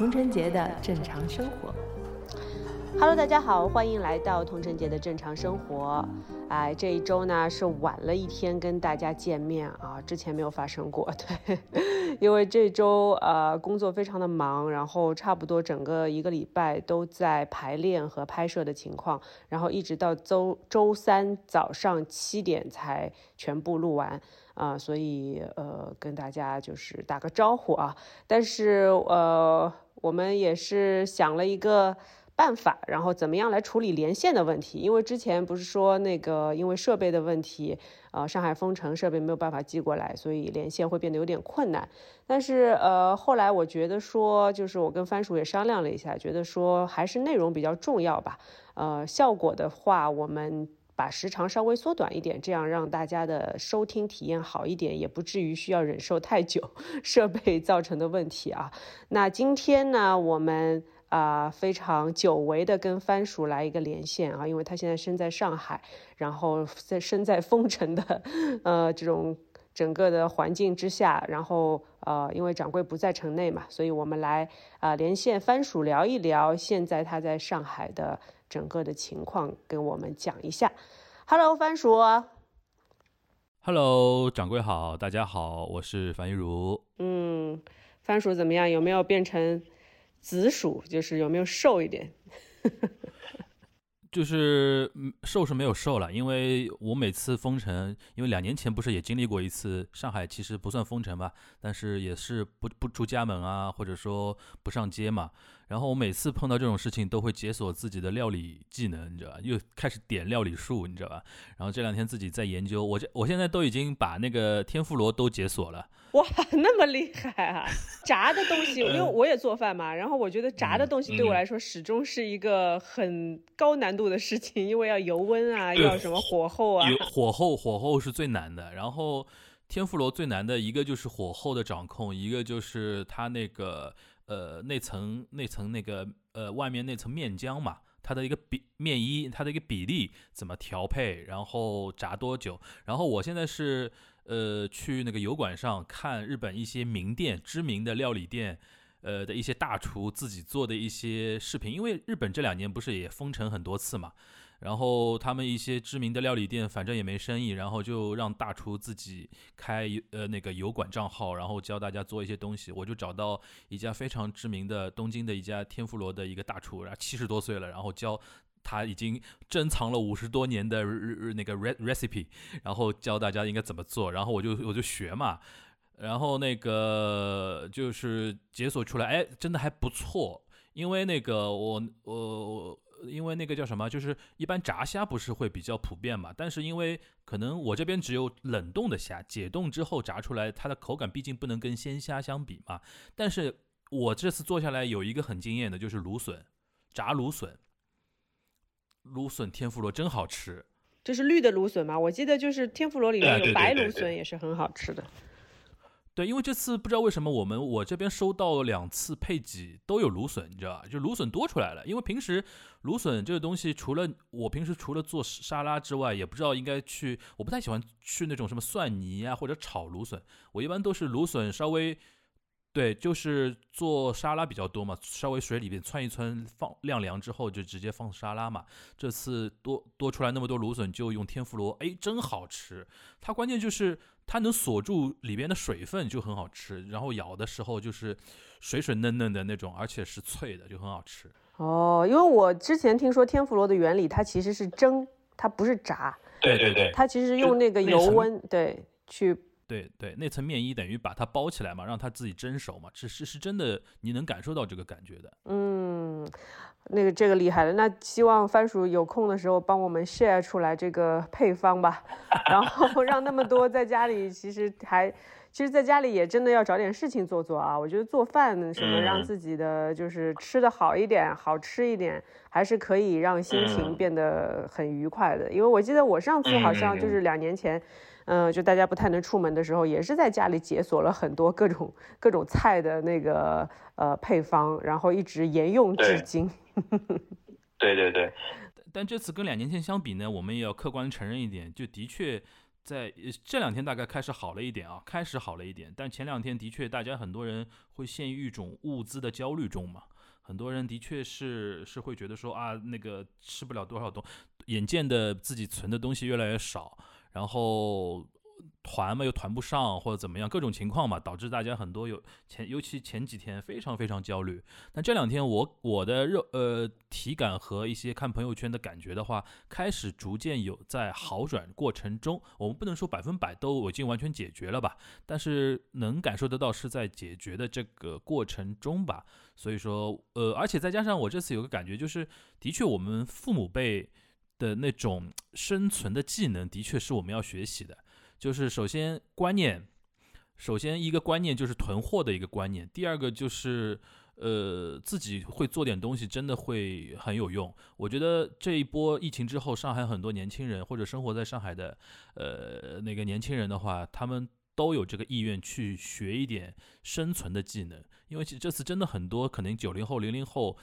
童晨杰的正常生活。Hello，大家好，欢迎来到童晨杰的正常生活。哎，这一周呢是晚了一天跟大家见面啊，之前没有发生过。对，因为这周呃工作非常的忙，然后差不多整个一个礼拜都在排练和拍摄的情况，然后一直到周周三早上七点才全部录完啊、所以呃跟大家就是打个招呼啊。但是呃我们也是想了一个。办法，然后怎么样来处理连线的问题？因为之前不是说那个因为设备的问题，呃，上海封城，设备没有办法寄过来，所以连线会变得有点困难。但是呃，后来我觉得说，就是我跟番薯也商量了一下，觉得说还是内容比较重要吧。呃，效果的话，我们。把时长稍微缩短一点，这样让大家的收听体验好一点，也不至于需要忍受太久 设备造成的问题啊。那今天呢，我们啊、非常久违的跟番薯来一个连线啊，因为他现在身在上海，然后在身在封城的 呃这种整个的环境之下，然后呃因为掌柜不在城内嘛，所以我们来啊、呃、连线番薯聊一聊现在他在上海的。整个的情况跟我们讲一下。Hello，番薯。Hello，掌柜好，大家好，我是樊玉茹。嗯，番薯怎么样？有没有变成紫薯？就是有没有瘦一点？就是瘦是没有瘦了，因为我每次封城，因为两年前不是也经历过一次上海，其实不算封城吧，但是也是不不出家门啊，或者说不上街嘛。然后我每次碰到这种事情，都会解锁自己的料理技能，你知道吧？又开始点料理术，你知道吧？然后这两天自己在研究，我这我现在都已经把那个天妇罗都解锁了。哇，那么厉害啊！炸的东西，因为我也做饭嘛，然后我觉得炸的东西对我来说始终是一个很高难度的事情，因为要油温啊，要什么火候啊。火候火候是最难的，然后天妇罗最难的一个就是火候的掌控，一个就是它那个。呃，那层那层那个呃，外面那层面浆嘛，它的一个比面衣，它的一个比例怎么调配，然后炸多久？然后我现在是呃去那个油管上看日本一些名店、知名的料理店，呃的一些大厨自己做的一些视频，因为日本这两年不是也封城很多次嘛。然后他们一些知名的料理店，反正也没生意，然后就让大厨自己开呃那个油管账号，然后教大家做一些东西。我就找到一家非常知名的东京的一家天妇罗的一个大厨，然后七十多岁了，然后教他已经珍藏了五十多年的日日那个 re recipe，然后教大家应该怎么做，然后我就我就学嘛，然后那个就是解锁出来，哎，真的还不错，因为那个我我。因为那个叫什么，就是一般炸虾不是会比较普遍嘛，但是因为可能我这边只有冷冻的虾，解冻之后炸出来，它的口感毕竟不能跟鲜虾相比嘛。但是我这次做下来有一个很惊艳的，就是芦笋，炸芦笋，芦笋天妇罗真好吃。这是绿的芦笋嘛，我记得就是天妇罗里面有白芦笋也是很好吃的。对，对因为这次不知道为什么我们我这边收到两次配给都有芦笋，你知道吧？就芦笋多出来了。因为平时芦笋这个东西，除了我平时除了做沙拉之外，也不知道应该去，我不太喜欢去那种什么蒜泥啊或者炒芦笋。我一般都是芦笋稍微，对，就是做沙拉比较多嘛，稍微水里边窜一窜，放晾凉之后就直接放沙拉嘛。这次多多出来那么多芦笋，就用天妇罗，哎，真好吃。它关键就是。它能锁住里边的水分，就很好吃。然后咬的时候就是水水嫩嫩的那种，而且是脆的，就很好吃。哦，因为我之前听说天妇罗的原理，它其实是蒸，它不是炸。对对对，它其实用那个油温，对，去。对对，那层面衣等于把它包起来嘛，让它自己蒸熟嘛，是是是真的，你能感受到这个感觉的。嗯，那个这个厉害了，那希望番薯有空的时候帮我们 share 出来这个配方吧，然后 让那么多在家里其实还，其实在家里也真的要找点事情做做啊。我觉得做饭什么让自己的就是吃的好一点，好吃一点，还是可以让心情变得很愉快的。因为我记得我上次好像就是两年前。嗯，就大家不太能出门的时候，也是在家里解锁了很多各种各种菜的那个呃配方，然后一直沿用至今。对对对。但这次跟两年前相比呢，我们也要客观承认一点，就的确在这两天大概开始好了一点啊，开始好了一点，但前两天的确大家很多人会陷于一种物资的焦虑中嘛，很多人的确是是会觉得说啊，那个吃不了多少东，眼见的自己存的东西越来越少，然后。团嘛又团不上或者怎么样，各种情况嘛，导致大家很多有前，尤其前几天非常非常焦虑。但这两天我我的肉呃体感和一些看朋友圈的感觉的话，开始逐渐有在好转过程中。我们不能说百分百都已经完全解决了吧，但是能感受得到是在解决的这个过程中吧。所以说呃，而且再加上我这次有个感觉，就是的确我们父母辈的那种生存的技能，的确是我们要学习的。就是首先观念，首先一个观念就是囤货的一个观念，第二个就是呃自己会做点东西，真的会很有用。我觉得这一波疫情之后，上海很多年轻人或者生活在上海的呃那个年轻人的话，他们都有这个意愿去学一点生存的技能，因为其实这次真的很多可能九零后、零零后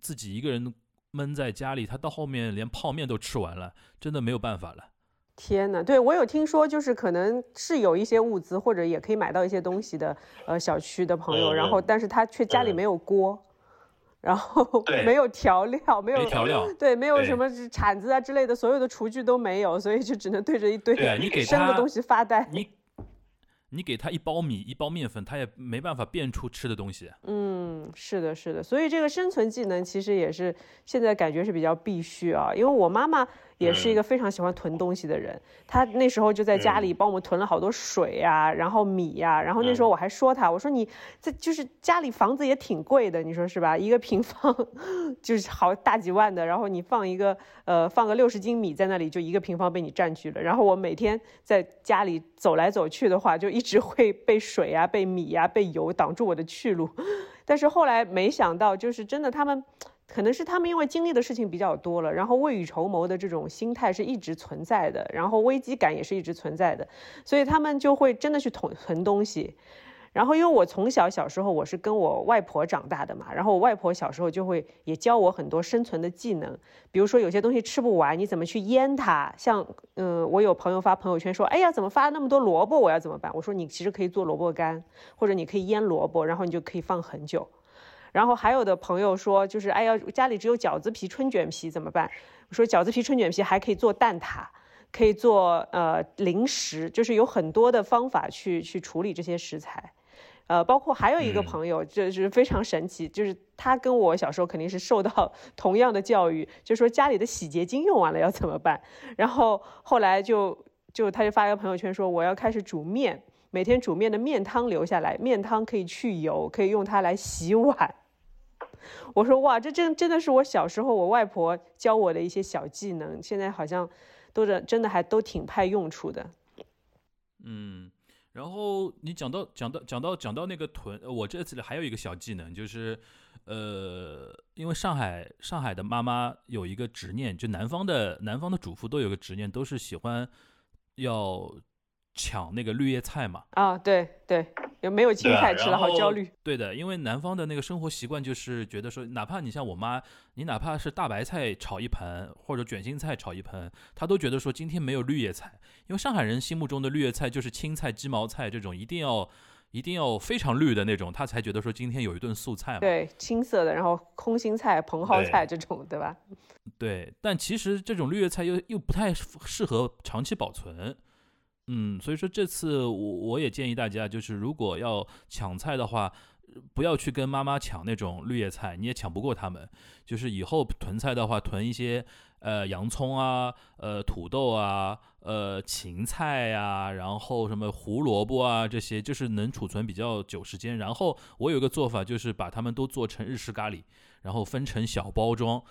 自己一个人闷在家里，他到后面连泡面都吃完了，真的没有办法了。天呐，对我有听说，就是可能是有一些物资或者也可以买到一些东西的，呃，小区的朋友，然后但是他却家里没有锅，然后 没有调料，没有调料，对，没有什么铲子啊之类的，所有的厨具都没有，所以就只能对着一堆生的东西发呆。你你给他一包米一包面粉，他也没办法变出吃的东西。嗯，是的，是的，所以这个生存技能其实也是现在感觉是比较必须啊，因为我妈妈。也是一个非常喜欢囤东西的人，他那时候就在家里帮我们囤了好多水呀，然后米呀，然后那时候我还说他，我说你这就是家里房子也挺贵的，你说是吧？一个平方就是好大几万的，然后你放一个呃放个六十斤米在那里，就一个平方被你占据了。然后我每天在家里走来走去的话，就一直会被水啊、被米呀、被油挡住我的去路。但是后来没想到，就是真的他们。可能是他们因为经历的事情比较多了，然后未雨绸缪的这种心态是一直存在的，然后危机感也是一直存在的，所以他们就会真的去囤囤东西。然后因为我从小小时候我是跟我外婆长大的嘛，然后我外婆小时候就会也教我很多生存的技能，比如说有些东西吃不完，你怎么去腌它？像嗯，我有朋友发朋友圈说，哎呀，怎么发那么多萝卜？我要怎么办？我说你其实可以做萝卜干，或者你可以腌萝卜，然后你就可以放很久。然后还有的朋友说，就是哎呀，家里只有饺子皮、春卷皮怎么办？我说饺子皮、春卷皮还可以做蛋挞，可以做呃零食，就是有很多的方法去去处理这些食材。呃，包括还有一个朋友，就是非常神奇，就是他跟我小时候肯定是受到 同样的教育，就说家里的洗洁精用完了要怎么办？然后后来就就他就发一个朋友圈说，我要开始煮面。每天煮面的面汤留下来，面汤可以去油，可以用它来洗碗。我说哇，这真真的是我小时候我外婆教我的一些小技能，现在好像都是真的还都挺派用处的。嗯，然后你讲到讲到讲到讲到那个囤，我这次还有一个小技能，就是呃，因为上海上海的妈妈有一个执念，就南方的南方的主妇都有个执念，都是喜欢要。抢那个绿叶菜嘛？啊，对对，有没有青菜吃了，好焦虑。对的，因为南方的那个生活习惯就是觉得说，哪怕你像我妈，你哪怕是大白菜炒一盆，或者卷心菜炒一盆，她都觉得说今天没有绿叶菜。因为上海人心目中的绿叶菜就是青菜、鸡毛菜这种，一定要一定要非常绿的那种，他才觉得说今天有一顿素菜嘛。对，青色的，然后空心菜、蓬蒿菜这种，对吧？对，但其实这种绿叶菜又又不太适合长期保存。嗯，所以说这次我我也建议大家，就是如果要抢菜的话，不要去跟妈妈抢那种绿叶菜，你也抢不过他们。就是以后囤菜的话，囤一些呃洋葱啊、呃土豆啊、呃芹菜呀，然后什么胡萝卜啊这些，就是能储存比较久时间。然后我有个做法，就是把它们都做成日式咖喱，然后分成小包装，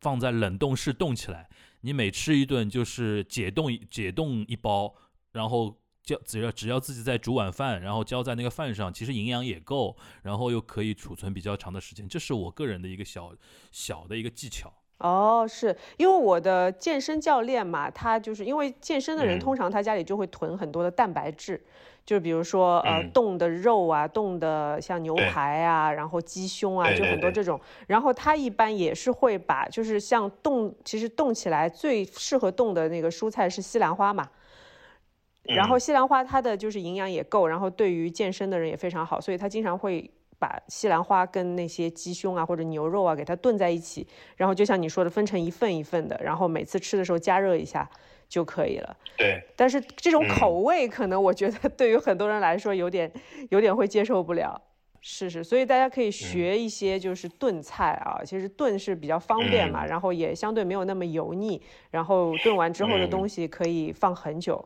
放在冷冻室冻起来。你每吃一顿就是解冻解冻一包。然后浇只要只要自己在煮晚饭，然后浇在那个饭上，其实营养也够，然后又可以储存比较长的时间，这是我个人的一个小小的一个技巧。哦，是因为我的健身教练嘛，他就是因为健身的人通常他家里就会囤很多的蛋白质，就比如说呃冻的肉啊，冻的像牛排啊，然后鸡胸啊，就很多这种。然后他一般也是会把就是像冻，其实冻起来最适合冻的那个蔬菜是西兰花嘛。然后西兰花它的就是营养也够，然后对于健身的人也非常好，所以他经常会把西兰花跟那些鸡胸啊或者牛肉啊给它炖在一起，然后就像你说的分成一份一份的，然后每次吃的时候加热一下就可以了。对，但是这种口味可能我觉得对于很多人来说有点有点会接受不了。是是，所以大家可以学一些就是炖菜啊，其实炖是比较方便嘛，然后也相对没有那么油腻，然后炖完之后的东西可以放很久。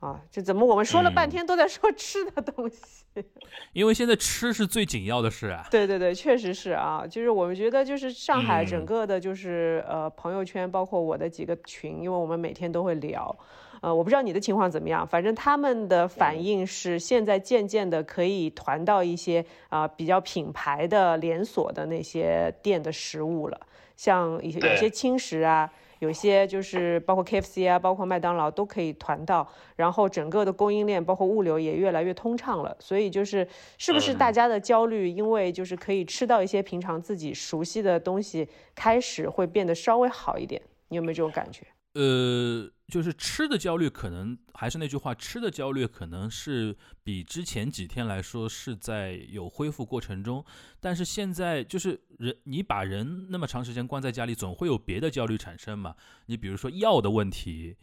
啊，这怎么我们说了半天都在说吃的东西？因为现在吃是最紧要的事啊。对对对，确实是啊，就是我们觉得就是上海整个的，就是呃朋友圈，包括我的几个群，因为我们每天都会聊，呃，我不知道你的情况怎么样，反正他们的反应是现在渐渐的可以团到一些啊比较品牌的连锁的那些店的食物了，像一些有些轻食啊。有些就是包括 KFC 啊，包括麦当劳都可以团到，然后整个的供应链包括物流也越来越通畅了。所以就是是不是大家的焦虑，因为就是可以吃到一些平常自己熟悉的东西，开始会变得稍微好一点？你有没有这种感觉？呃，就是吃的焦虑，可能还是那句话，吃的焦虑可能是比之前几天来说是在有恢复过程中，但是现在就是人，你把人那么长时间关在家里，总会有别的焦虑产生嘛？你比如说药的问题。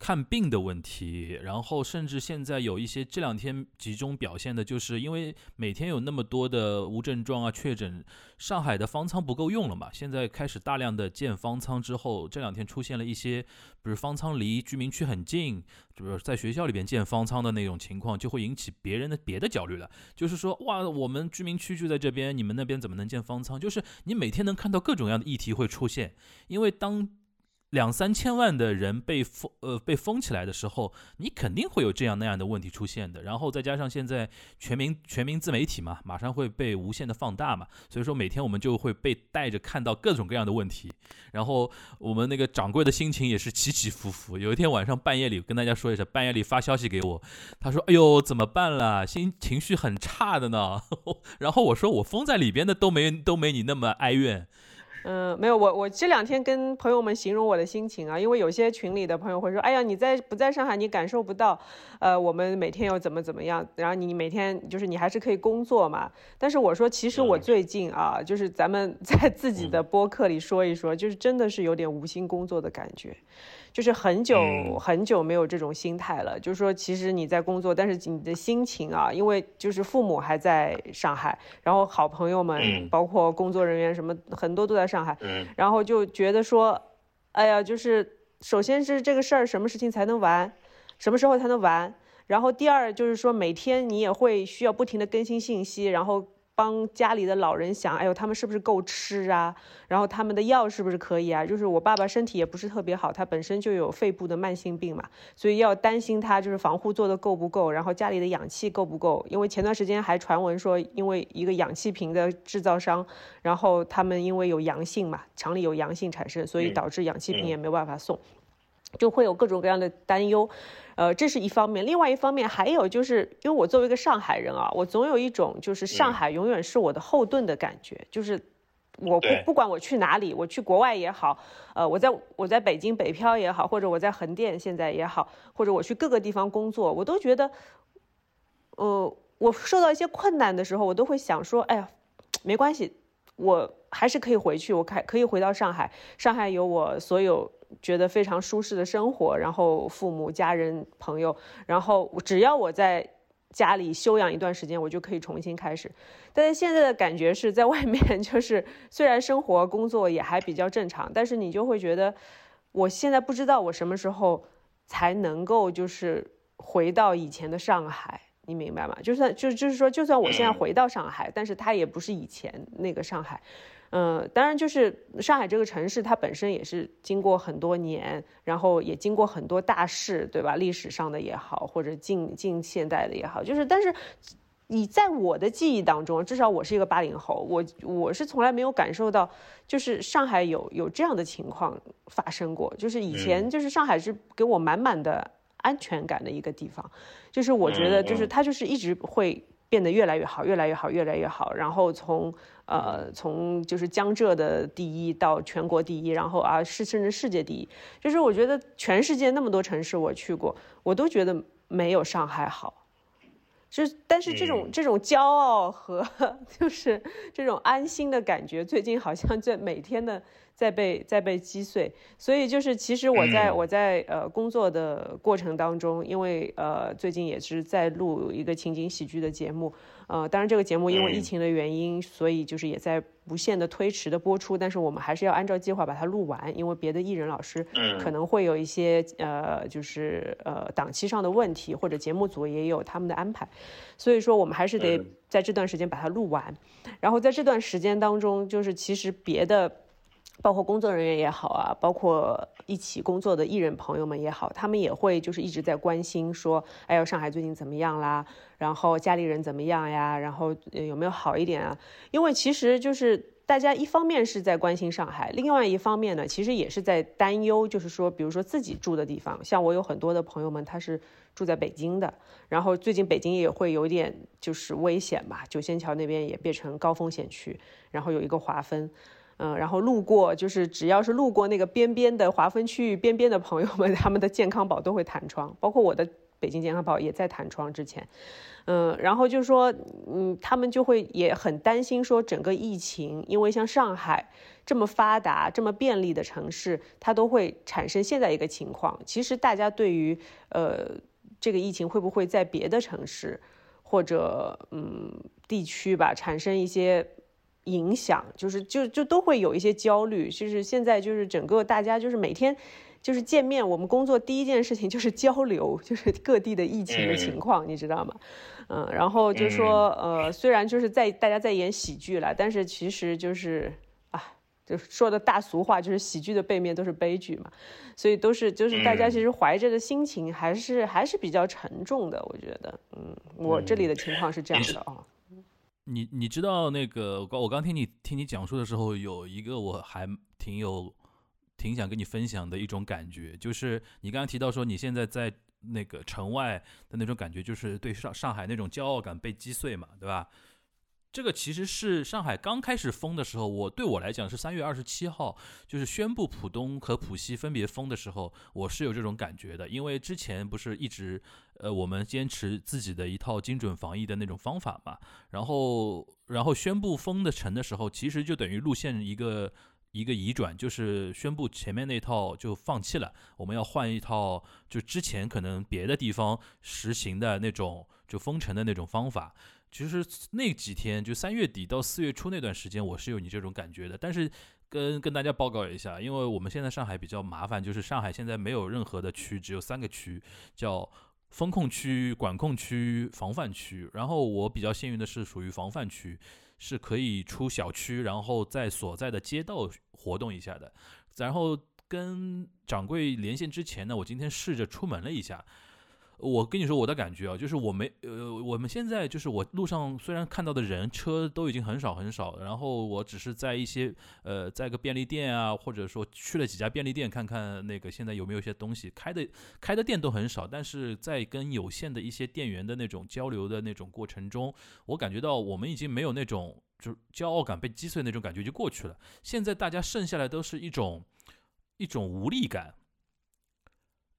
看病的问题，然后甚至现在有一些这两天集中表现的，就是因为每天有那么多的无症状啊确诊，上海的方舱不够用了嘛，现在开始大量的建方舱之后，这两天出现了一些，比如方舱离居民区很近，就是在学校里边建方舱的那种情况，就会引起别人的别的焦虑了，就是说哇，我们居民区就在这边，你们那边怎么能建方舱？就是你每天能看到各种各样的议题会出现，因为当。两三千万的人被封，呃，被封起来的时候，你肯定会有这样那样的问题出现的。然后再加上现在全民全民自媒体嘛，马上会被无限的放大嘛，所以说每天我们就会被带着看到各种各样的问题。然后我们那个掌柜的心情也是起起伏伏。有一天晚上半夜里跟大家说一声，半夜里发消息给我，他说：“哎呦，怎么办了？心情绪很差的呢。” 然后我说：“我封在里边的都没都没你那么哀怨。”嗯，没有，我我这两天跟朋友们形容我的心情啊，因为有些群里的朋友会说，哎呀，你在不在上海，你感受不到，呃，我们每天要怎么怎么样，然后你每天就是你还是可以工作嘛。但是我说，其实我最近啊，就是咱们 在自己的播客里说一说，就是真的是有点无心工作的感觉。就是很久很久没有这种心态了，就是说，其实你在工作，但是你的心情啊，因为就是父母还在上海，然后好朋友们，包括工作人员什么，很多都在上海，然后就觉得说，哎呀，就是首先是这个事儿，什么事情才能完，什么时候才能完，然后第二就是说，每天你也会需要不停的更新信息，然后。帮家里的老人想，哎呦，他们是不是够吃啊？然后他们的药是不是可以啊？就是我爸爸身体也不是特别好，他本身就有肺部的慢性病嘛，所以要担心他就是防护做的够不够，然后家里的氧气够不够？因为前段时间还传闻说，因为一个氧气瓶的制造商，然后他们因为有阳性嘛，厂里有阳性产生，所以导致氧气瓶也没有办法送，就会有各种各样的担忧。呃，这是一方面，另外一方面还有就是，因为我作为一个上海人啊，我总有一种就是上海永远是我的后盾的感觉，就是我不不管我去哪里，我去国外也好，呃，我在我在北京北漂也好，或者我在横店现在也好，或者我去各个地方工作，我都觉得，呃，我受到一些困难的时候，我都会想说，哎呀，没关系，我还是可以回去，我可可以回到上海，上海有我所有。觉得非常舒适的生活，然后父母、家人、朋友，然后只要我在家里休养一段时间，我就可以重新开始。但是现在的感觉是在外面，就是虽然生活工作也还比较正常，但是你就会觉得，我现在不知道我什么时候才能够就是回到以前的上海，你明白吗？就算就就是说，就算我现在回到上海，但是它也不是以前那个上海。嗯，当然，就是上海这个城市，它本身也是经过很多年，然后也经过很多大事，对吧？历史上的也好，或者近近现代的也好，就是，但是你在我的记忆当中，至少我是一个八零后，我我是从来没有感受到，就是上海有有这样的情况发生过。就是以前，就是上海是给我满满的安全感的一个地方，就是我觉得，就是它就是一直会。变得越来越好，越来越好，越来越好。然后从呃从就是江浙的第一到全国第一，然后啊是甚至世界第一。就是我觉得全世界那么多城市我去过，我都觉得没有上海好。就但是这种这种骄傲和就是这种安心的感觉，最近好像在每天的在被在被击碎。所以就是其实我在我在呃工作的过程当中，因为呃最近也是在录一个情景喜剧的节目。呃，当然这个节目因为疫情的原因，所以就是也在无限的推迟的播出。但是我们还是要按照计划把它录完，因为别的艺人老师可能会有一些呃，就是呃档期上的问题，或者节目组也有他们的安排，所以说我们还是得在这段时间把它录完。然后在这段时间当中，就是其实别的。包括工作人员也好啊，包括一起工作的艺人朋友们也好，他们也会就是一直在关心说，哎呦，上海最近怎么样啦？然后家里人怎么样呀？然后有没有好一点啊？因为其实就是大家一方面是在关心上海，另外一方面呢，其实也是在担忧，就是说，比如说自己住的地方，像我有很多的朋友们，他是住在北京的，然后最近北京也会有点就是危险吧，九仙桥那边也变成高风险区，然后有一个划分。嗯，然后路过就是只要是路过那个边边的划分区域边边的朋友们，他们的健康宝都会弹窗，包括我的北京健康宝也在弹窗之前。嗯，然后就说，嗯，他们就会也很担心说整个疫情，因为像上海这么发达、这么便利的城市，它都会产生现在一个情况。其实大家对于呃这个疫情会不会在别的城市或者嗯地区吧产生一些。影响就是就就都会有一些焦虑，就是现在就是整个大家就是每天就是见面，我们工作第一件事情就是 交流，就是各地的疫情的情况，你知道吗？嗯，然后就说呃，虽然就是在大家在演喜剧了，但是其实就是啊，就说的大俗话，就是喜剧的背面都是悲剧嘛，所以都是就是大家其实怀着的心情还是还是比较沉重的，我觉得，嗯，我这里的情况是这样的啊。你你知道那个我我刚听你听你讲述的时候，有一个我还挺有挺想跟你分享的一种感觉，就是你刚刚提到说你现在在那个城外的那种感觉，就是对上上海那种骄傲感被击碎嘛，对吧？这个其实是上海刚开始封的时候，我对我来讲是三月二十七号，就是宣布浦东和浦西分别封的时候，我是有这种感觉的。因为之前不是一直，呃，我们坚持自己的一套精准防疫的那种方法嘛，然后，然后宣布封的城的时候，其实就等于路线一个一个移转，就是宣布前面那套就放弃了，我们要换一套，就之前可能别的地方实行的那种就封城的那种方法。其实那几天，就三月底到四月初那段时间，我是有你这种感觉的。但是跟跟大家报告一下，因为我们现在上海比较麻烦，就是上海现在没有任何的区，只有三个区，叫风控区、管控区、防范区。然后我比较幸运的是属于防范区，是可以出小区，然后在所在的街道活动一下的。然后跟掌柜连线之前呢，我今天试着出门了一下。我跟你说我的感觉啊，就是我没呃，我们现在就是我路上虽然看到的人车都已经很少很少，然后我只是在一些呃，在个便利店啊，或者说去了几家便利店看看那个现在有没有一些东西开的开的店都很少，但是在跟有限的一些店员的那种交流的那种过程中，我感觉到我们已经没有那种就是骄傲感被击碎那种感觉就过去了，现在大家剩下来都是一种一种无力感，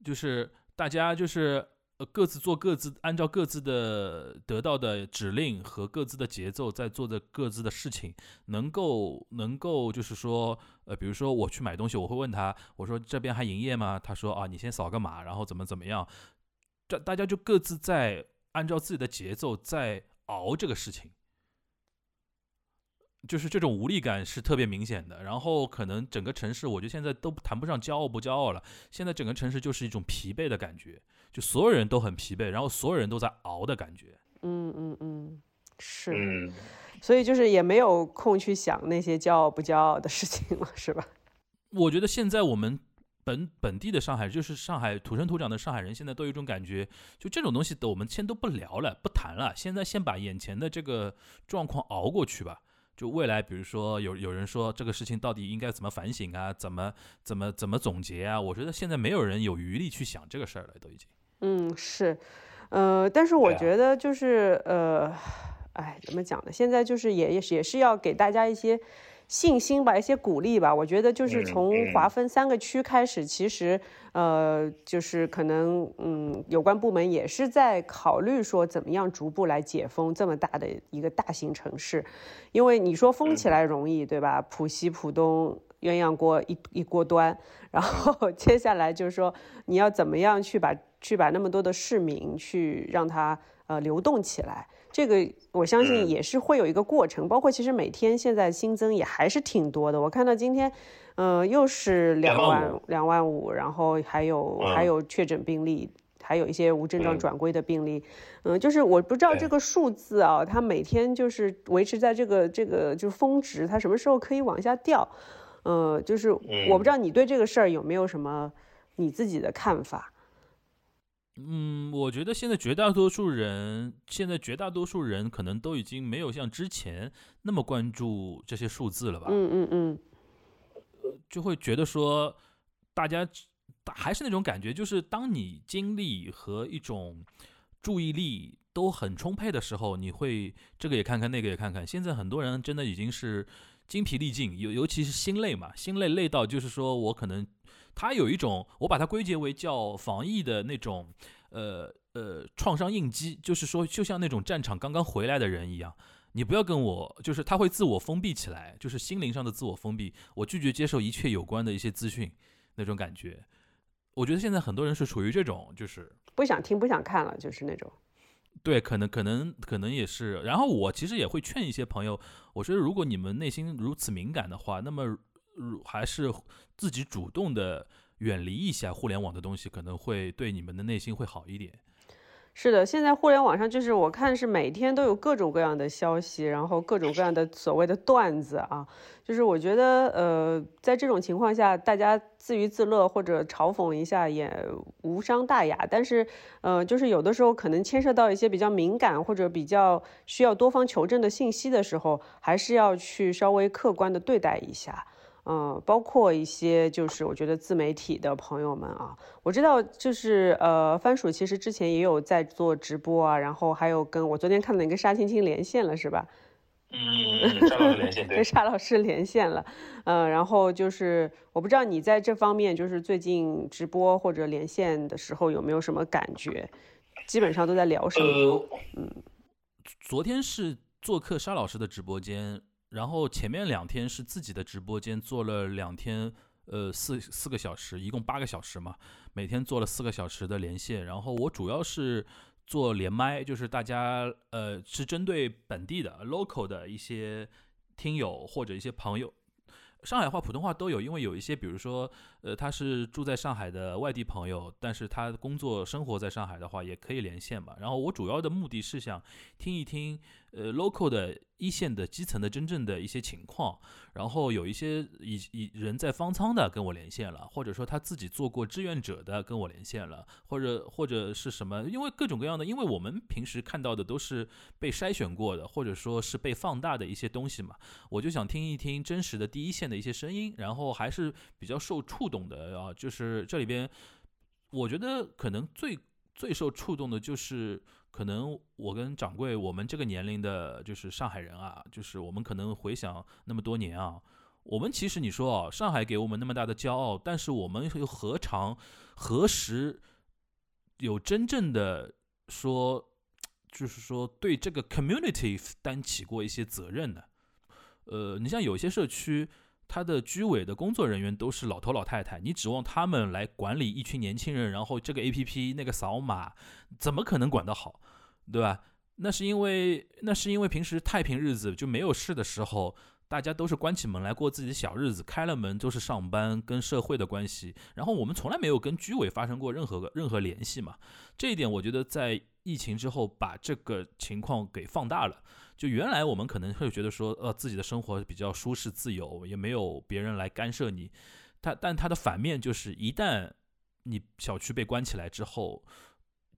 就是大家就是。各自做各自，按照各自的得到的指令和各自的节奏在做着各自的事情，能够能够就是说，呃，比如说我去买东西，我会问他，我说这边还营业吗？他说啊，你先扫个码，然后怎么怎么样，这大家就各自在按照自己的节奏在熬这个事情。就是这种无力感是特别明显的，然后可能整个城市，我觉得现在都谈不上骄傲不骄傲了，现在整个城市就是一种疲惫的感觉，就所有人都很疲惫，然后所有人都在熬的感觉。嗯嗯嗯，是，嗯，所以就是也没有空去想那些骄傲不骄傲的事情了，是吧？我觉得现在我们本本地的上海，就是上海土生土长的上海人，现在都有一种感觉，就这种东西的我们先都不聊了，不谈了，现在先把眼前的这个状况熬过去吧。就未来，比如说有有人说这个事情到底应该怎么反省啊？怎么怎么怎么总结啊？我觉得现在没有人有余力去想这个事儿了，都已经。嗯，是，呃，但是我觉得就是呃，哎，怎么讲呢？现在就是也也是也是要给大家一些信心吧，一些鼓励吧。我觉得就是从划分三个区开始，其实呃，就是可能嗯，有关部门也是在考虑说怎么样逐步来解封这么大的一个大型城市，因为你说封起来容易，对吧？浦西、浦东鸳鸯锅一一锅端，然后 接下来就是说你要怎么样去把去把那么多的市民去让它呃流动起来。这个我相信也是会有一个过程，包括其实每天现在新增也还是挺多的。我看到今天，呃，又是两万两万五，然后还有还有确诊病例，还有一些无症状转归的病例。嗯，就是我不知道这个数字啊，它每天就是维持在这个这个就是峰值，它什么时候可以往下掉？呃，就是我不知道你对这个事儿有没有什么你自己的看法。嗯，我觉得现在绝大多数人，现在绝大多数人可能都已经没有像之前那么关注这些数字了吧？嗯嗯嗯，就会觉得说，大家还是那种感觉，就是当你精力和一种注意力都很充沛的时候，你会这个也看看，那个也看看。现在很多人真的已经是精疲力尽，尤尤其是心累嘛，心累累到就是说我可能。他有一种，我把它归结为叫防疫的那种，呃呃，创伤应激，就是说，就像那种战场刚刚回来的人一样，你不要跟我，就是他会自我封闭起来，就是心灵上的自我封闭，我拒绝接受一切有关的一些资讯，那种感觉。我觉得现在很多人是处于这种，就是不想听、不想看了，就是那种。对，可能可能可能也是。然后我其实也会劝一些朋友，我觉得如果你们内心如此敏感的话，那么。还是自己主动的远离一下互联网的东西，可能会对你们的内心会好一点。是的，现在互联网上就是我看是每天都有各种各样的消息，然后各种各样的所谓的段子啊，就是我觉得呃，在这种情况下，大家自娱自乐或者嘲讽一下也无伤大雅。但是呃，就是有的时候可能牵涉到一些比较敏感或者比较需要多方求证的信息的时候，还是要去稍微客观的对待一下。嗯，包括一些就是我觉得自媒体的朋友们啊，我知道就是呃，番薯其实之前也有在做直播啊，然后还有跟我昨天看到你跟沙青青连线了是吧？嗯，沙老师连线对，跟沙老师连线了，嗯，然后就是我不知道你在这方面就是最近直播或者连线的时候有没有什么感觉？基本上都在聊什么？嗯，昨天是做客沙老师的直播间。然后前面两天是自己的直播间做了两天，呃四四个小时，一共八个小时嘛，每天做了四个小时的连线。然后我主要是做连麦，就是大家呃是针对本地的 local 的一些听友或者一些朋友，上海话、普通话都有。因为有一些，比如说呃他是住在上海的外地朋友，但是他工作生活在上海的话，也可以连线嘛。然后我主要的目的是想听一听呃 local 的。一线的基层的真正的一些情况，然后有一些以以人在方舱的跟我连线了，或者说他自己做过志愿者的跟我连线了，或者或者是什么，因为各种各样的，因为我们平时看到的都是被筛选过的，或者说是被放大的一些东西嘛，我就想听一听真实的第一线的一些声音，然后还是比较受触动的啊，就是这里边，我觉得可能最最受触动的就是。可能我跟掌柜，我们这个年龄的，就是上海人啊，就是我们可能回想那么多年啊，我们其实你说哦，上海给我们那么大的骄傲，但是我们又何尝何时有真正的说，就是说对这个 community 担起过一些责任呢？呃，你像有些社区。他的居委的工作人员都是老头老太太，你指望他们来管理一群年轻人，然后这个 A P P 那个扫码，怎么可能管得好，对吧？那是因为那是因为平时太平日子就没有事的时候，大家都是关起门来过自己的小日子，开了门都是上班跟社会的关系，然后我们从来没有跟居委发生过任何任何联系嘛。这一点我觉得在疫情之后把这个情况给放大了。就原来我们可能会觉得说，呃，自己的生活比较舒适自由，也没有别人来干涉你。他但他的反面就是，一旦你小区被关起来之后，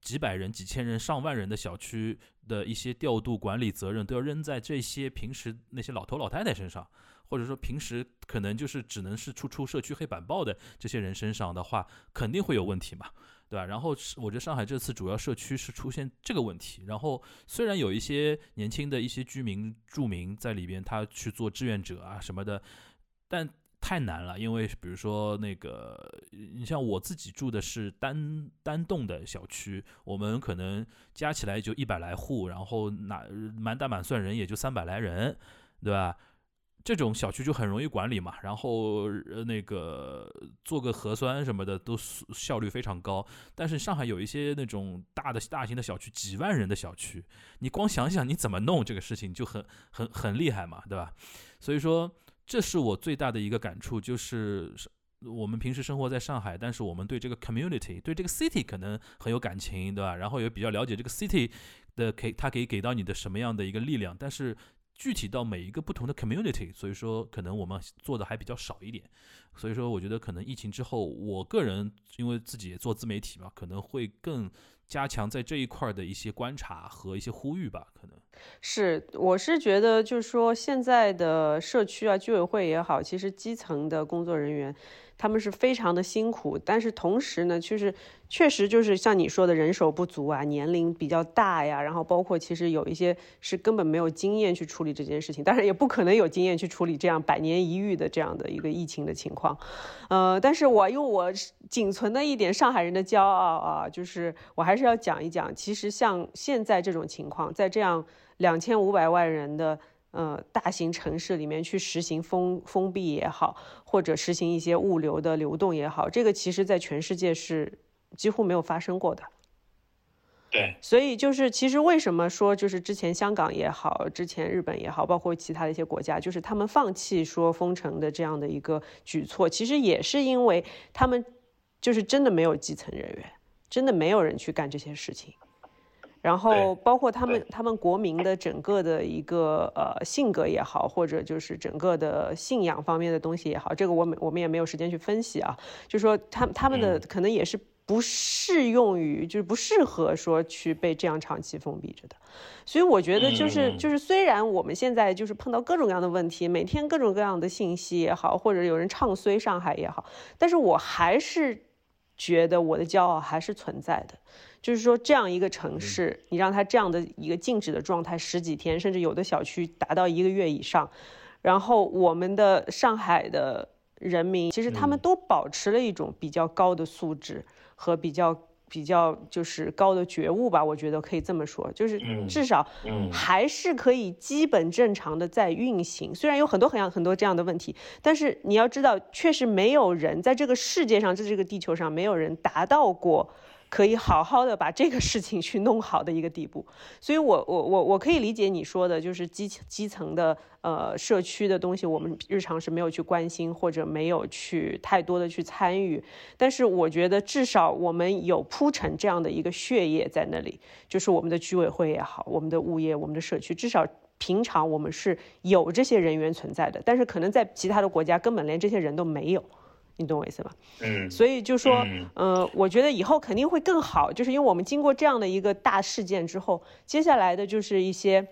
几百人、几千人、上万人的小区的一些调度管理责任都要扔在这些平时那些老头老太太身上，或者说平时可能就是只能是出出社区黑板报的这些人身上的话，肯定会有问题嘛。对吧？然后我觉得上海这次主要社区是出现这个问题，然后虽然有一些年轻的一些居民住民在里边，他去做志愿者啊什么的，但太难了，因为比如说那个，你像我自己住的是单单栋的小区，我们可能加起来就一百来户，然后哪满打满算人也就三百来人，对吧？这种小区就很容易管理嘛，然后呃那个做个核酸什么的都效率非常高。但是上海有一些那种大的大型的小区，几万人的小区，你光想想你怎么弄这个事情就很很很厉害嘛，对吧？所以说这是我最大的一个感触，就是我们平时生活在上海，但是我们对这个 community 对这个 city 可能很有感情，对吧？然后也比较了解这个 city 的给它可以给到你的什么样的一个力量，但是。具体到每一个不同的 community，所以说可能我们做的还比较少一点，所以说我觉得可能疫情之后，我个人因为自己也做自媒体嘛，可能会更加强在这一块的一些观察和一些呼吁吧，可能是，我是觉得就是说现在的社区啊，居委会也好，其实基层的工作人员。他们是非常的辛苦，但是同时呢，就是确实就是像你说的人手不足啊，年龄比较大呀，然后包括其实有一些是根本没有经验去处理这件事情，当然也不可能有经验去处理这样百年一遇的这样的一个疫情的情况，呃，但是我用我仅存的一点上海人的骄傲啊，就是我还是要讲一讲，其实像现在这种情况，在这样两千五百万人的。呃，大型城市里面去实行封封闭也好，或者实行一些物流的流动也好，这个其实在全世界是几乎没有发生过的。对，所以就是其实为什么说就是之前香港也好，之前日本也好，包括其他的一些国家，就是他们放弃说封城的这样的一个举措，其实也是因为他们就是真的没有基层人员，真的没有人去干这些事情。然后包括他们他们国民的整个的一个呃性格也好，或者就是整个的信仰方面的东西也好，这个我们我们也没有时间去分析啊。就说他他们的可能也是不适用于，就是不适合说去被这样长期封闭着的。所以我觉得就是就是虽然我们现在就是碰到各种各样的问题，每天各种各样的信息也好，或者有人唱衰上海也好，但是我还是觉得我的骄傲还是存在的。就是说，这样一个城市，你让它这样的一个静止的状态十几天，甚至有的小区达到一个月以上，然后我们的上海的人民，其实他们都保持了一种比较高的素质和比较比较就是高的觉悟吧，我觉得可以这么说，就是至少还是可以基本正常的在运行。虽然有很多很样很多这样的问题，但是你要知道，确实没有人在这个世界上，在这个地球上，没有人达到过。可以好好的把这个事情去弄好的一个地步，所以，我我我我可以理解你说的，就是基基层的呃社区的东西，我们日常是没有去关心或者没有去太多的去参与，但是我觉得至少我们有铺陈这样的一个血液在那里，就是我们的居委会也好，我们的物业，我们的社区，至少平常我们是有这些人员存在的，但是可能在其他的国家根本连这些人都没有。你懂我意思吧？嗯，所以就说，呃，我觉得以后肯定会更好，就是因为我们经过这样的一个大事件之后，接下来的就是一些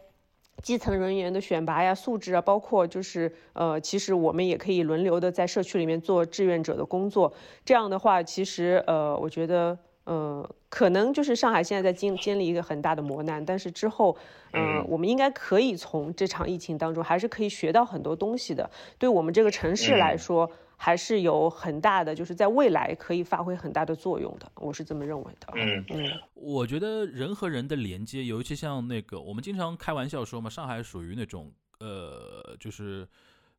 基层人员的选拔呀、素质啊，包括就是呃，其实我们也可以轮流的在社区里面做志愿者的工作。这样的话，其实呃，我觉得呃，可能就是上海现在在经经历一个很大的磨难，但是之后，嗯，我们应该可以从这场疫情当中还是可以学到很多东西的。对我们这个城市来说。还是有很大的，就是在未来可以发挥很大的作用的，我是这么认为的。嗯嗯，我觉得人和人的连接，尤其像那个，我们经常开玩笑说嘛，上海属于那种呃，就是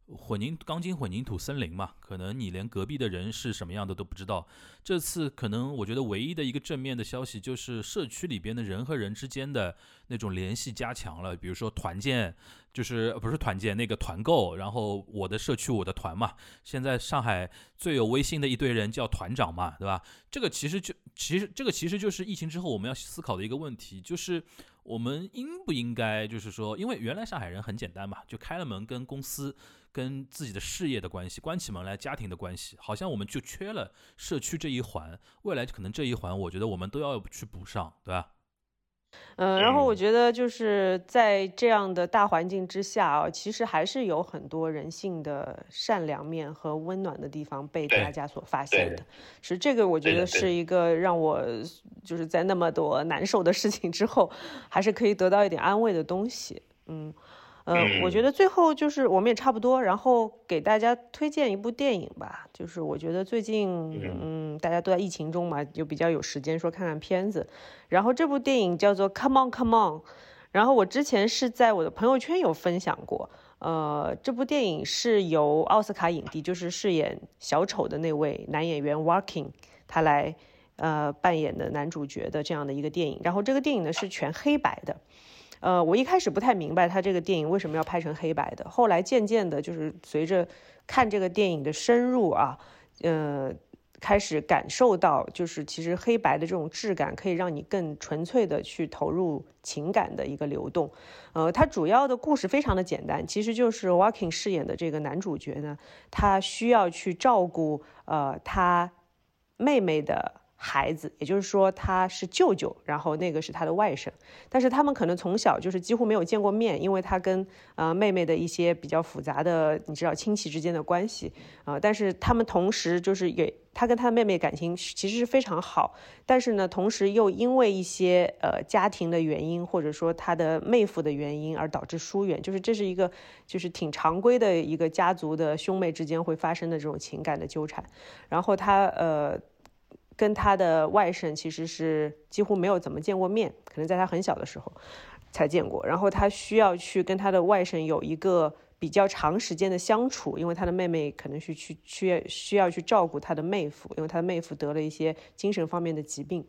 混凝钢筋混凝土森林嘛，可能你连隔壁的人是什么样的都不知道。这次可能我觉得唯一的一个正面的消息，就是社区里边的人和人之间的那种联系加强了，比如说团建。就是不是团建那个团购，然后我的社区我的团嘛。现在上海最有威信的一堆人叫团长嘛，对吧？这个其实就其实这个其实就是疫情之后我们要思考的一个问题，就是我们应不应该就是说，因为原来上海人很简单嘛，就开了门跟公司跟自己的事业的关系，关起门来家庭的关系，好像我们就缺了社区这一环。未来可能这一环，我觉得我们都要去补上，对吧？嗯，然后我觉得就是在这样的大环境之下啊，其实还是有很多人性的善良面和温暖的地方被大家所发现的。是这个，我觉得是一个让我就是在那么多难受的事情之后，还是可以得到一点安慰的东西。嗯。嗯，我觉得最后就是我们也差不多，然后给大家推荐一部电影吧。就是我觉得最近，嗯，大家都在疫情中嘛，就比较有时间说看看片子。然后这部电影叫做《Come On Come On》，然后我之前是在我的朋友圈有分享过。呃，这部电影是由奥斯卡影帝，就是饰演小丑的那位男演员 Walking 他来呃扮演的男主角的这样的一个电影。然后这个电影呢是全黑白的。呃，我一开始不太明白他这个电影为什么要拍成黑白的，后来渐渐的，就是随着看这个电影的深入啊，呃，开始感受到，就是其实黑白的这种质感可以让你更纯粹的去投入情感的一个流动。呃，它主要的故事非常的简单，其实就是 Walking 饰演的这个男主角呢，他需要去照顾呃他妹妹的。孩子，也就是说他是舅舅，然后那个是他的外甥，但是他们可能从小就是几乎没有见过面，因为他跟呃妹妹的一些比较复杂的，你知道亲戚之间的关系啊，但是他们同时就是也他跟他的妹妹感情其实是非常好，但是呢，同时又因为一些呃家庭的原因或者说他的妹夫的原因而导致疏远，就是这是一个就是挺常规的一个家族的兄妹之间会发生的这种情感的纠缠，然后他呃。跟他的外甥其实是几乎没有怎么见过面，可能在他很小的时候才见过。然后他需要去跟他的外甥有一个比较长时间的相处，因为他的妹妹可能是去需要需要去照顾他的妹夫，因为他的妹夫得了一些精神方面的疾病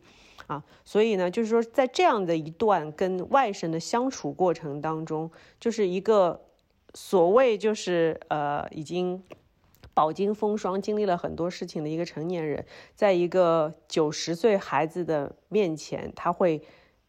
啊。所以呢，就是说在这样的一段跟外甥的相处过程当中，就是一个所谓就是呃已经。饱经风霜，经历了很多事情的一个成年人，在一个九十岁孩子的面前，他会，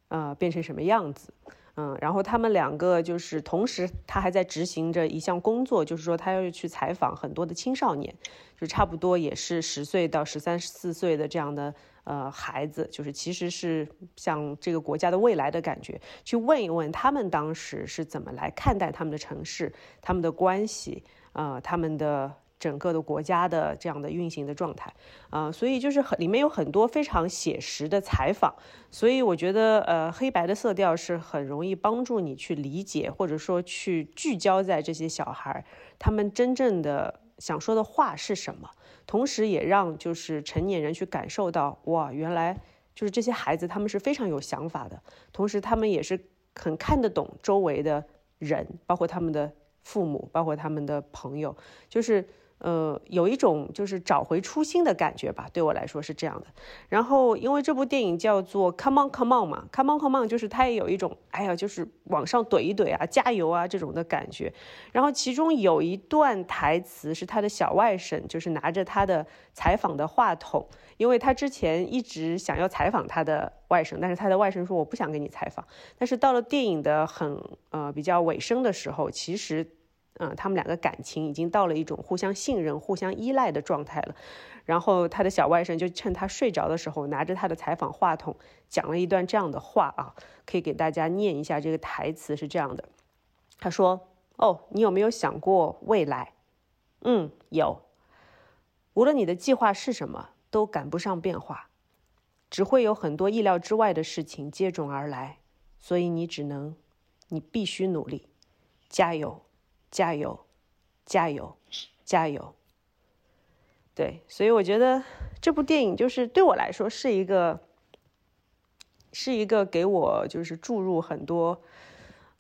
呃，变成什么样子？嗯，然后他们两个就是同时，他还在执行着一项工作，就是说他要去采访很多的青少年，就差不多也是十岁到十三四岁的这样的呃孩子，就是其实是像这个国家的未来的感觉，去问一问他们当时是怎么来看待他们的城市、他们的关系啊，他们的。整个的国家的这样的运行的状态，啊，所以就是很里面有很多非常写实的采访，所以我觉得呃黑白的色调是很容易帮助你去理解或者说去聚焦在这些小孩他们真正的想说的话是什么，同时也让就是成年人去感受到哇，原来就是这些孩子他们是非常有想法的，同时他们也是很看得懂周围的人，包括他们的父母，包括他们的朋友，就是。呃，有一种就是找回初心的感觉吧，对我来说是这样的。然后，因为这部电影叫做《Come On Come On》嘛，《Come On Come On》就是它也有一种，哎呀，就是往上怼一怼啊，加油啊这种的感觉。然后，其中有一段台词是他的小外甥，就是拿着他的采访的话筒，因为他之前一直想要采访他的外甥，但是他的外甥说我不想给你采访。但是到了电影的很呃比较尾声的时候，其实。嗯，他们两个感情已经到了一种互相信任、互相依赖的状态了。然后他的小外甥就趁他睡着的时候，拿着他的采访话筒，讲了一段这样的话啊，可以给大家念一下。这个台词是这样的：他说：“哦，你有没有想过未来？嗯，有。无论你的计划是什么，都赶不上变化，只会有很多意料之外的事情接踵而来。所以你只能，你必须努力，加油。”加油，加油，加油！对，所以我觉得这部电影就是对我来说是一个，是一个给我就是注入很多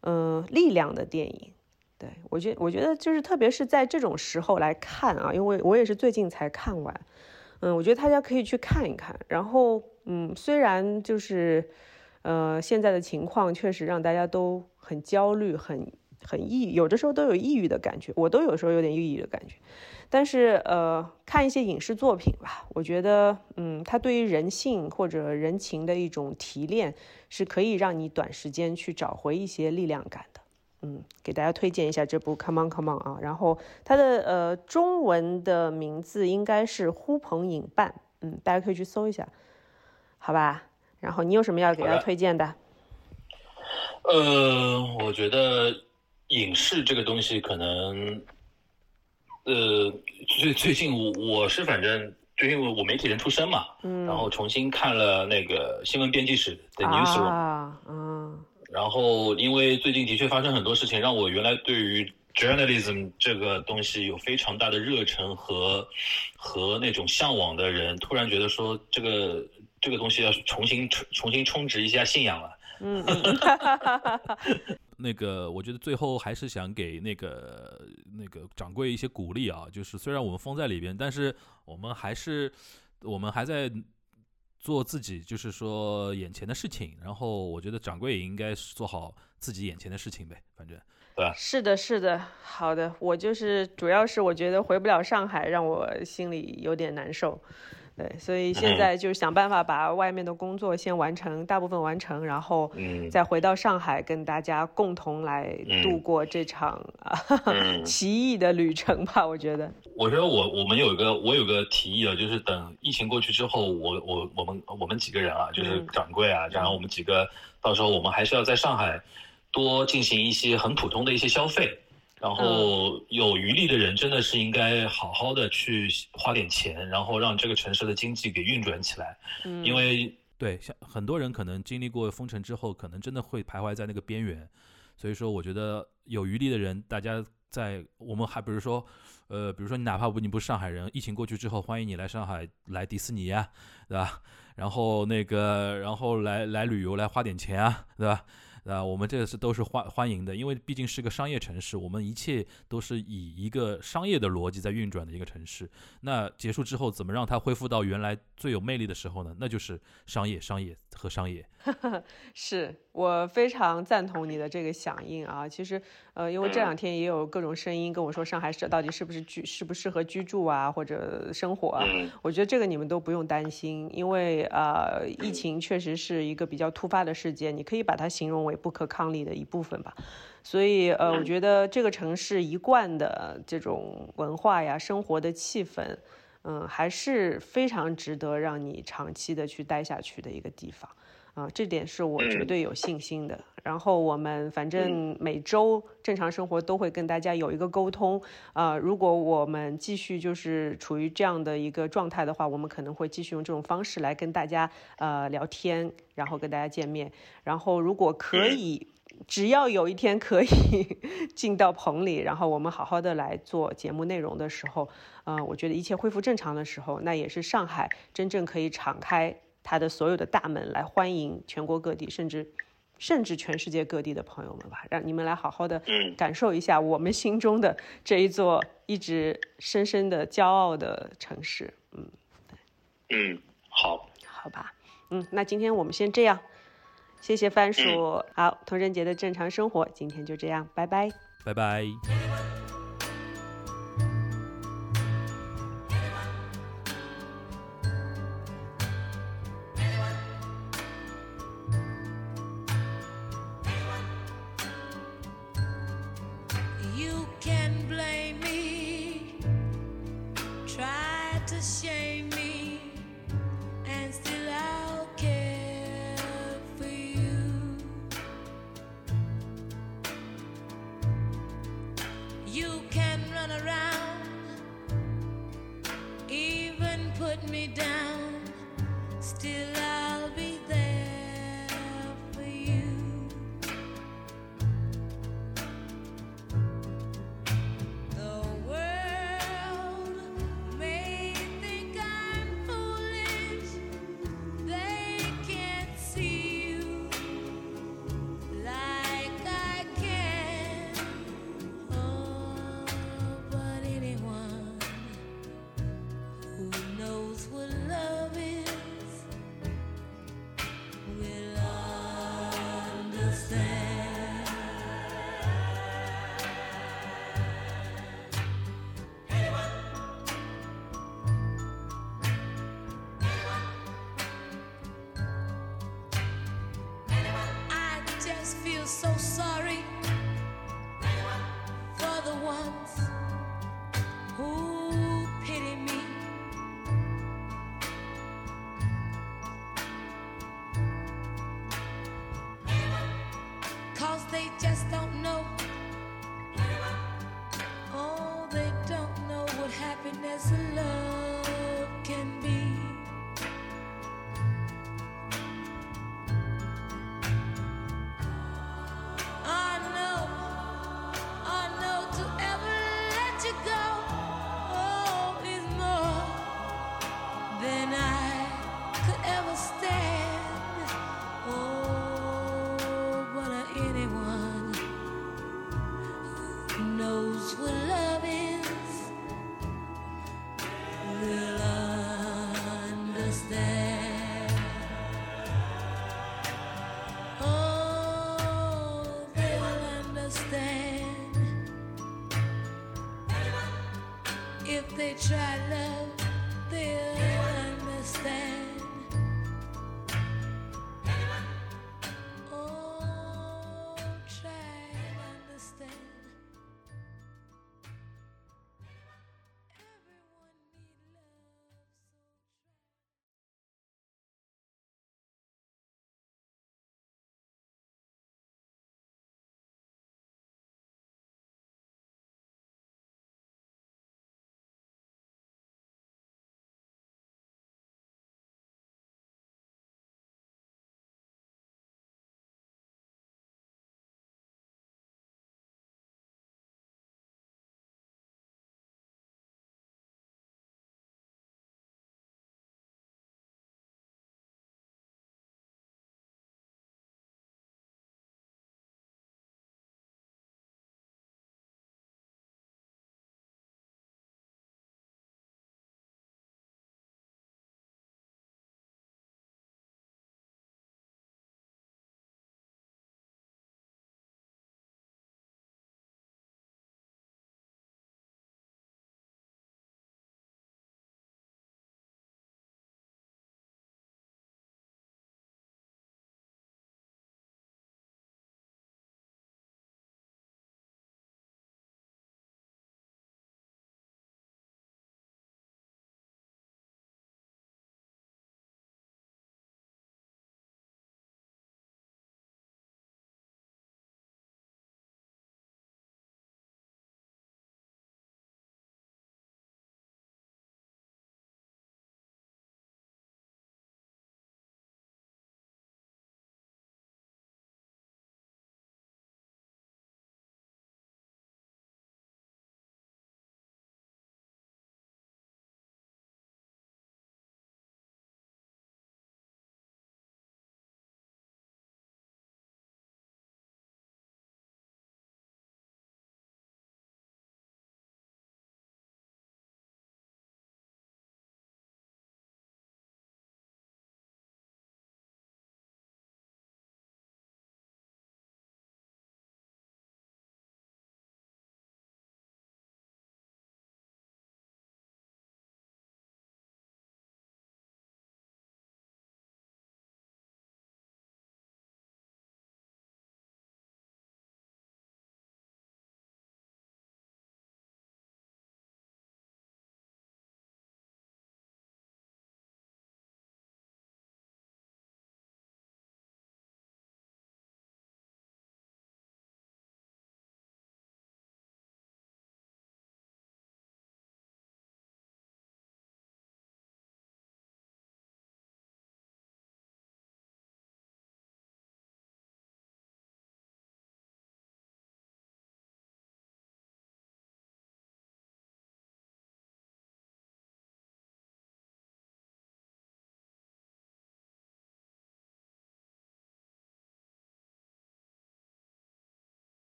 嗯力量的电影。对我觉我觉得就是特别是在这种时候来看啊，因为我也是最近才看完，嗯，我觉得大家可以去看一看。然后嗯，虽然就是呃现在的情况确实让大家都很焦虑，很。很抑郁，有的时候都有抑郁的感觉，我都有时候有点抑郁的感觉。但是，呃，看一些影视作品吧，我觉得，嗯，它对于人性或者人情的一种提炼，是可以让你短时间去找回一些力量感的。嗯，给大家推荐一下这部《Come On Come On》啊，然后它的呃中文的名字应该是《呼朋引伴》，嗯，大家可以去搜一下，好吧？然后你有什么要给大家推荐的？呃，我觉得影视这个东西可能，呃，最最近我我是反正，就因为我媒体人出身嘛，嗯，然后重新看了那个新闻编辑室的 newsroom，啊，嗯，然后因为最近的确发生很多事情，让我原来对于 journalism 这个东西有非常大的热忱和和那种向往的人，突然觉得说这个这个东西要重新重新充值一下信仰了。嗯，那个，我觉得最后还是想给那个那个掌柜一些鼓励啊，就是虽然我们封在里边，但是我们还是我们还在做自己，就是说眼前的事情。然后我觉得掌柜也应该做好自己眼前的事情呗，反正对是的，是的，好的，我就是主要是我觉得回不了上海，让我心里有点难受。对，所以现在就是想办法把外面的工作先完成，大部分完成，然后再回到上海，跟大家共同来度过这场啊 奇异的旅程吧。我觉得，我觉得我我们有一个我有个提议啊，就是等疫情过去之后，我我我们我们几个人啊，就是掌柜啊，然后我们几个到时候我们还是要在上海多进行一些很普通的一些消费。然后有余力的人真的是应该好好的去花点钱，然后让这个城市的经济给运转起来。嗯，因为对像很多人可能经历过封城之后，可能真的会徘徊在那个边缘。所以说，我觉得有余力的人，大家在我们还比如说，呃，比如说你哪怕不你不是上海人，疫情过去之后，欢迎你来上海来迪士尼啊，对吧？然后那个，然后来来旅游来花点钱啊，对吧？啊，我们这个是都是欢欢迎的，因为毕竟是个商业城市，我们一切都是以一个商业的逻辑在运转的一个城市。那结束之后，怎么让它恢复到原来最有魅力的时候呢？那就是商业、商业和商业。是我非常赞同你的这个响应啊！其实，呃，因为这两天也有各种声音跟我说，上海市到底是不是居适不适合居住啊，或者生活？啊？我觉得这个你们都不用担心，因为呃，疫情确实是一个比较突发的事件，你可以把它形容为不可抗力的一部分吧。所以，呃，我觉得这个城市一贯的这种文化呀、生活的气氛，嗯，还是非常值得让你长期的去待下去的一个地方。啊，这点是我绝对有信心的。然后我们反正每周正常生活都会跟大家有一个沟通。啊，如果我们继续就是处于这样的一个状态的话，我们可能会继续用这种方式来跟大家呃聊天，然后跟大家见面。然后如果可以，只要有一天可以 进到棚里，然后我们好好的来做节目内容的时候，呃，我觉得一切恢复正常的时候，那也是上海真正可以敞开。它的所有的大门来欢迎全国各地，甚至甚至全世界各地的朋友们吧，让你们来好好的感受一下我们心中的这一座一直深深的骄傲的城市。嗯，嗯，好，好吧，嗯，那今天我们先这样，谢谢番薯。好，童人节的正常生活，今天就这样，拜拜，拜拜。